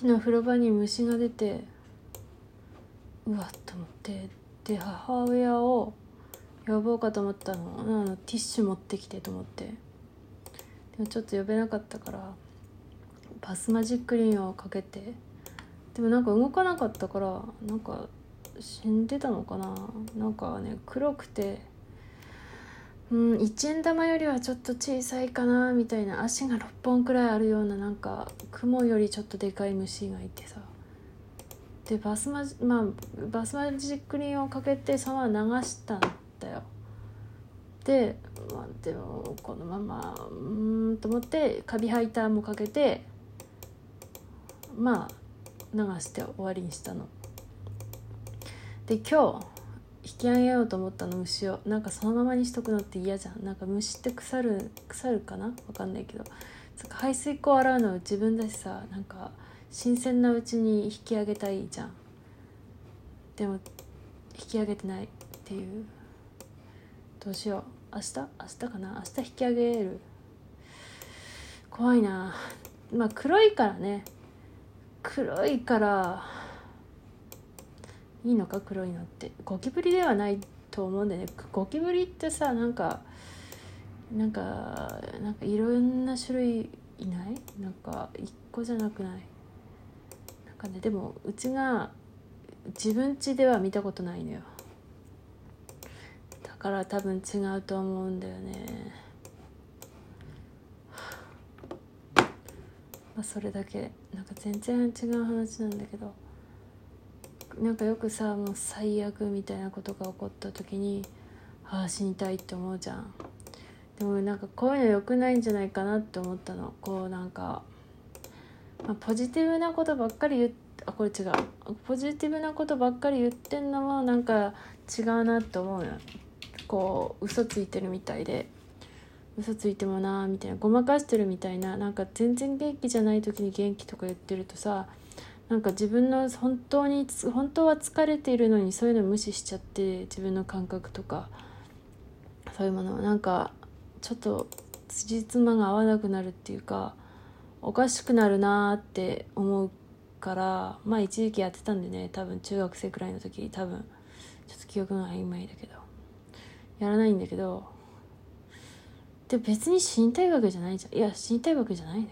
昨日風呂場に虫が出てうわっと思ってで母親を呼ぼうかと思ったの。あのティッシュ持ってきてと思って。でもちょっと呼べなかったからバスマジックリンをかけて。でもなんか動かなかったからなんか死んでたのかな。なんかね黒くてうん1円玉よりはちょっと小さいかなみたいな。足が6本くらいあるようななんか雲よりちょっとでかい虫がいてさ。でバスマジ,、まあ、バスマジックリンをかけてそのまま流したんだよ。で、まあ、でもこのままうんと思ってカビハイターもかけてまあ流して終わりにしたの。で今日引き上げようと思ったの虫を。なんかそのままにしとくのって嫌じゃん。なんか虫って腐る腐るかな？わかんないけど。排水口洗うの自分だしさ。なんか新鮮なうちに引き上げたいじゃん。でも引き上げてないっていう。どうしよう。明日？明日かな？明日引き上げる。怖いな。まあ黒いからね。黒いからいいのか黒いのって。ゴキブリではないと思うんだよね。ゴキブリってさなんかなんかなんかいろんな種類いない？なんか一個じゃなくない？なんかねでもうちが自分家では見たことないのよ。だから多分違うと思うんだよね。まあそれだけ。なんか全然違う話なんだけど。なんかよくさもう最悪みたいなことが起こった時にああ死にたいって思うじゃん。でもなんかこういうの良くないんじゃないかなって思ったの。こうなんか、まあ、ポジティブなことばっかり言ってあこれ違う。ポジティブなことばっかり言ってんのもなんか違うなって思うよ。こう嘘ついてるみたいで。嘘ついてもなみたいな。ごまかしてるみたいな。なんか全然元気じゃない時に元気とか言ってるとさなんか自分の本当に本当は疲れているのにそういうの無視しちゃって自分の感覚とか。そういうものは。なんかちょっと辻褄が合わなくなるっていうかおかしくなるなって思うからまあ一時期やってたんでね多分中学生くらいの時多分。ちょっと記憶が曖昧だけど。やらないんだけど。で別に死にたいわけじゃないじゃん。いや死にたいわけじゃないのよ。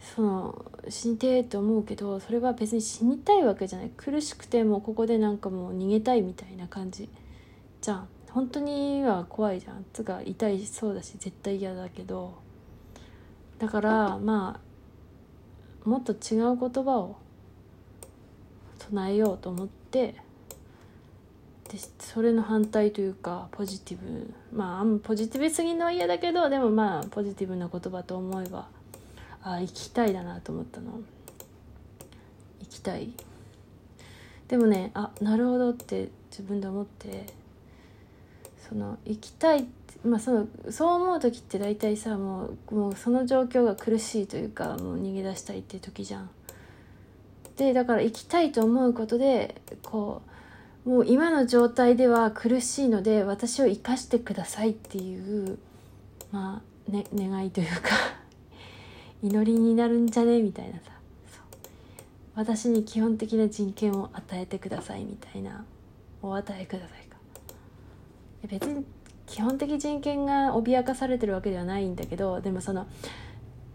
その死にてえって思うけどそれは別に死にたいわけじゃない。苦しくてもここでなんかもう逃げたいみたいな感じ。じゃん。本当には怖いじゃん。つか痛いそうだし絶対嫌だけど。だからまあもっと違う言葉を唱えようと思ってでそれの反対というかポジティブ。まあポジティブすぎるのは嫌だけどでもまあポジティブな言葉と思えばあ行きたいだなと思ったの。行きたい。でもねあなるほどって自分で思ってその行きたいまあそのそう思う時って大体さもうもうその状況が苦しいというかもう逃げ出したいっていう時じゃん。でだから行きたいと思うことでこうもう今の状態では苦しいので私を生かしてくださいっていうまあ、ね、願いというか。祈りになるんじゃね？みたいなさ。私に基本的な人権を与えてくださいみたいな。お与えくださいか。別に基本的人権が脅かされてるわけではないんだけどでもその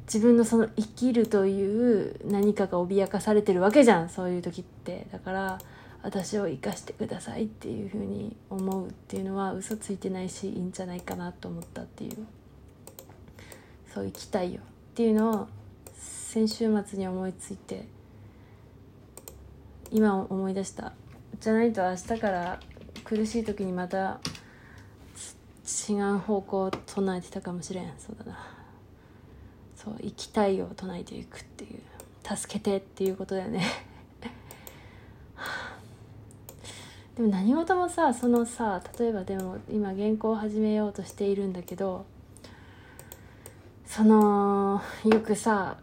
自分のその生きるという何かが脅かされてるわけじゃん。そういう時って。だから私を生かしてくださいっていうふうに思うっていうのは嘘ついてないしいいんじゃないかなと思ったっていう。そう生きたいよっていうのを先週末に思いついて今思い出した。じゃないと明日から苦しい時にまた違う方向を唱えてたかもしれん。そうだな。そう生きたいを唱えていくっていう。助けてっていうことだよね。でも何事もさそのさ例えばでも今原稿を始めようとしているんだけどそのよくさ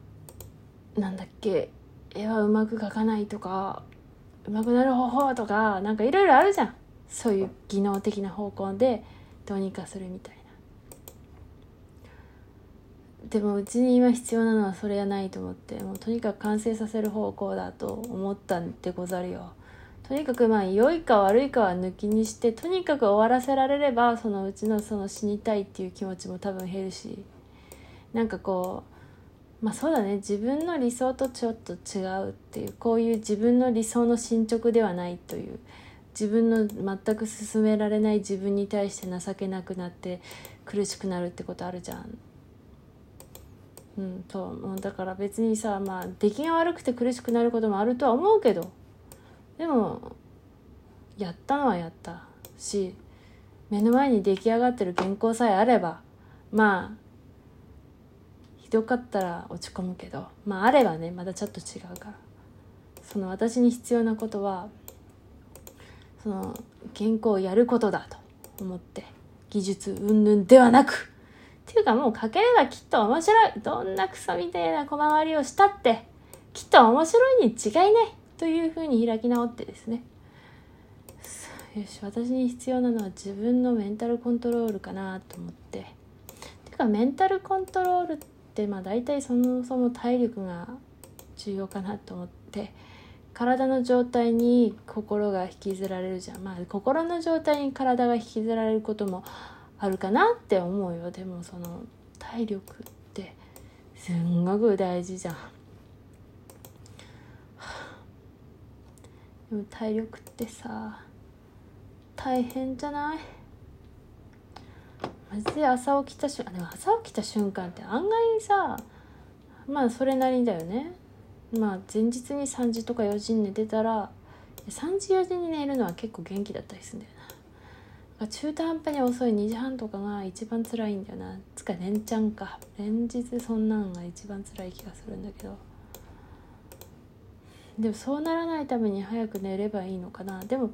なんだっけ絵はうまく描かないとかうまくなる方法とかなんかいろいろあるじゃん。そういう技能的な方向でどうにかするみたいな。でもうちに今必要なのはそれはないと思ってもうとにかく完成させる方向だと思ったんでござるよ。とにかくまあ良いか悪いかは抜きにしてとにかく終わらせられればそのうちのその死にたいっていう気持ちも多分減るし。なんかこうまあそうだね。自分の理想とちょっと違うっていうこういう自分の理想の進捗ではないという自分の全く進められない自分に対して情けなくなって苦しくなるってことあるじゃん。うんとだから別にさまあ出来が悪くて苦しくなることもあるとは思うけど。でもやったのはやった。し目の前に出来上がってる原稿さえあればまあひどかったら落ち込むけどまああればねまだちょっと違うから。その私に必要なことはその原稿をやることだと思って技術云々ではなくっていうかもう書ければきっと面白いどんなクソみたいな小回りをしたってきっと面白いに違いないというふうに開き直ってですね。よし私に必要なのは自分のメンタルコントロールかなと思って。ていうかメンタルコントロールってまあ大体そもそも体力が重要かなと思って体の状態に心が引きずられるじゃん。まあ心の状態に体が引きずられることもあるかなって思うよ。でもその体力ってすんごく大事じゃん。でも体力ってさ大変じゃない？マジで朝起きた瞬間でも朝起きた瞬間って案外さまあそれなりだよね。まあ前日に3時とか4時に寝てたら3時4時に寝るのは結構元気だったりするんだよな。中途半端に遅い2時半とかが一番辛いんだよな。つか連チャンか。連日そんなんが一番辛い気がするんだけど。でもそうならないために早く寝ればいいのかな。でも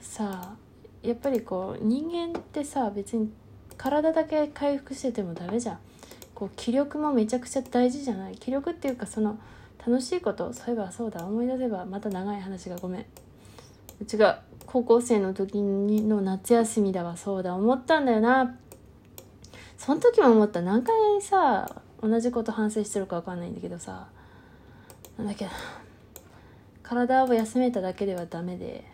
さあやっぱりこう人間ってさ別に体だけ回復しててもダメじゃん。こう気力もめちゃくちゃ大事じゃない。気力っていうかその楽しいこと。そういえばそうだ。思い出せばまた長い話がごめん。うちが高校生の時の夏休みだわ。そうだ。思ったんだよな。その時も思った。何回さ同じこと反省してるか分かんないんだけどさ。なんだっけ体を休めただけではダメで。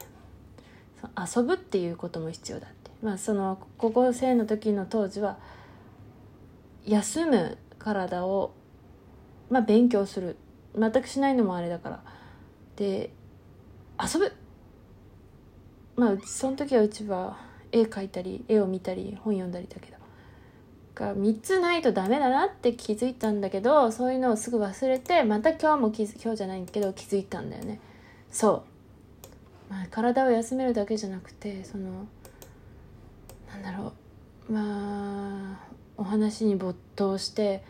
遊ぶっていうことも必要だって。まあその高校生の時の当時は休む体をまあ勉強する。全くしないのもあれだから。で遊ぶ。まあその時はうちは絵描いたり絵を見たり本読んだりだけどが3つないとダメだなって気づいたんだけどそういうのをすぐ忘れてまた今日も気今日じゃないけど気づいたんだよね。そう、まあ、体を休めるだけじゃなくてそのなんだろうまあお話に没頭して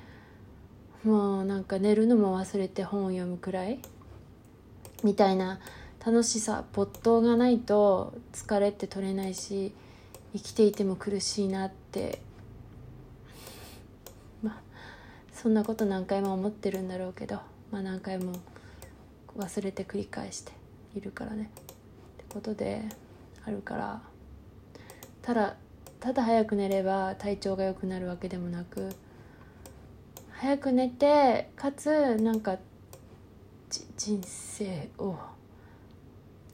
もうなんか寝るのも忘れて本を読むくらいみたいな楽しさ没頭がないと疲れって取れないし生きていても苦しいなってまあそんなこと何回も思ってるんだろうけど、まあ、何回も忘れて繰り返しているからね。ことであるからただただ早く寝れば体調が良くなるわけでもなく早く寝てかつなんか人生を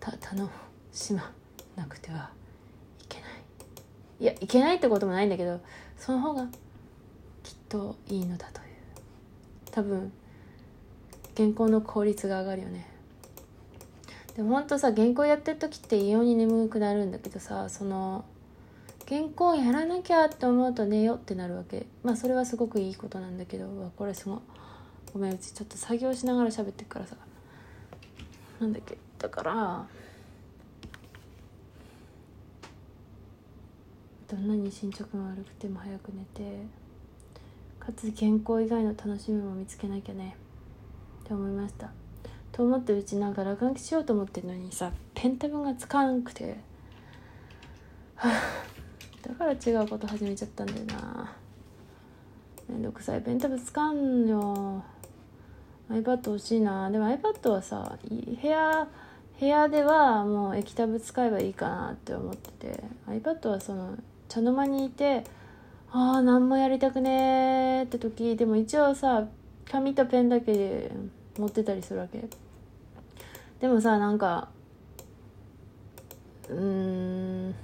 楽しまなくてはいけない。いやいけないってこともないんだけどその方がきっといいのだという。多分原稿の効率が上がるよね。でもほんとさ原稿やってる時って異様に眠くなるんだけどさその原稿やらなきゃって思うと寝よってなるわけ。まあそれはすごくいいことなんだけどわこれすごい。ごめんうちちょっと作業しながら喋ってるからさ。なんだっけ。だからどんなに進捗が悪くても早く寝てかつ健康以外の楽しみも見つけなきゃね。って思いました。と思ってうちなんか落書きしようと思ってるのにさペンタブがつかんくて。はあだから違うこと始めちゃったんだよな。めんどくさい。ペンタブつかんよ。iPad 欲しいな。でも iPad はさ部屋部屋ではもう液タブ使えばいいかなって思ってて。iPad はその茶の間にいてああ何もやりたくねーって時でも一応さ紙とペンだけで持ってたりするわけ。でもさなんかうん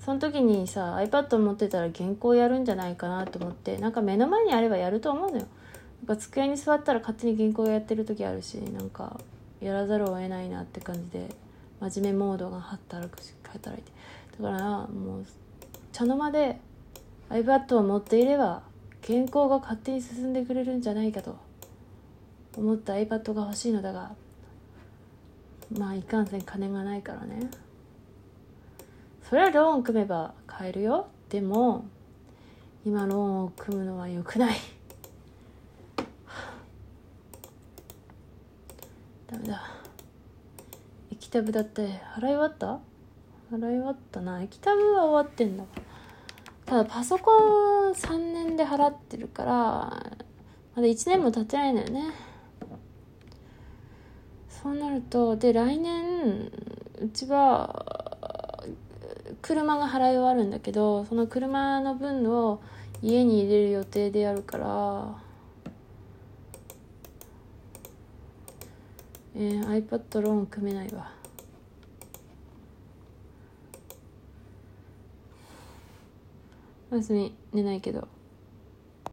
その時にさ iPad 持ってたら原稿やるんじゃないかなと思ってなんか目の前にあればやると思うのよ。なんか机に座ったら勝手に原稿やってる時あるしなんかやらざるを得ないなって感じで真面目モードが働くし働いて。だからもう茶の間で iPad を持っていれば原稿が勝手に進んでくれるんじゃないかと思った iPad が欲しいのだがまあいかんせん金がないからね。それはローン組めば買えるよ。でも今ローンを組むのは良くない。ダメだ。液タブだって払い終わった？払い終わったな。液タブは終わってんだ。ただパソコン3年で払ってるからまだ1年も経ってないんだよね。そうなるとで来年うちは車が払い終わるんだけどその車の分を家に入れる予定でやるからえー、iPad ローン組めないわ。おやすみ。寝ないけど。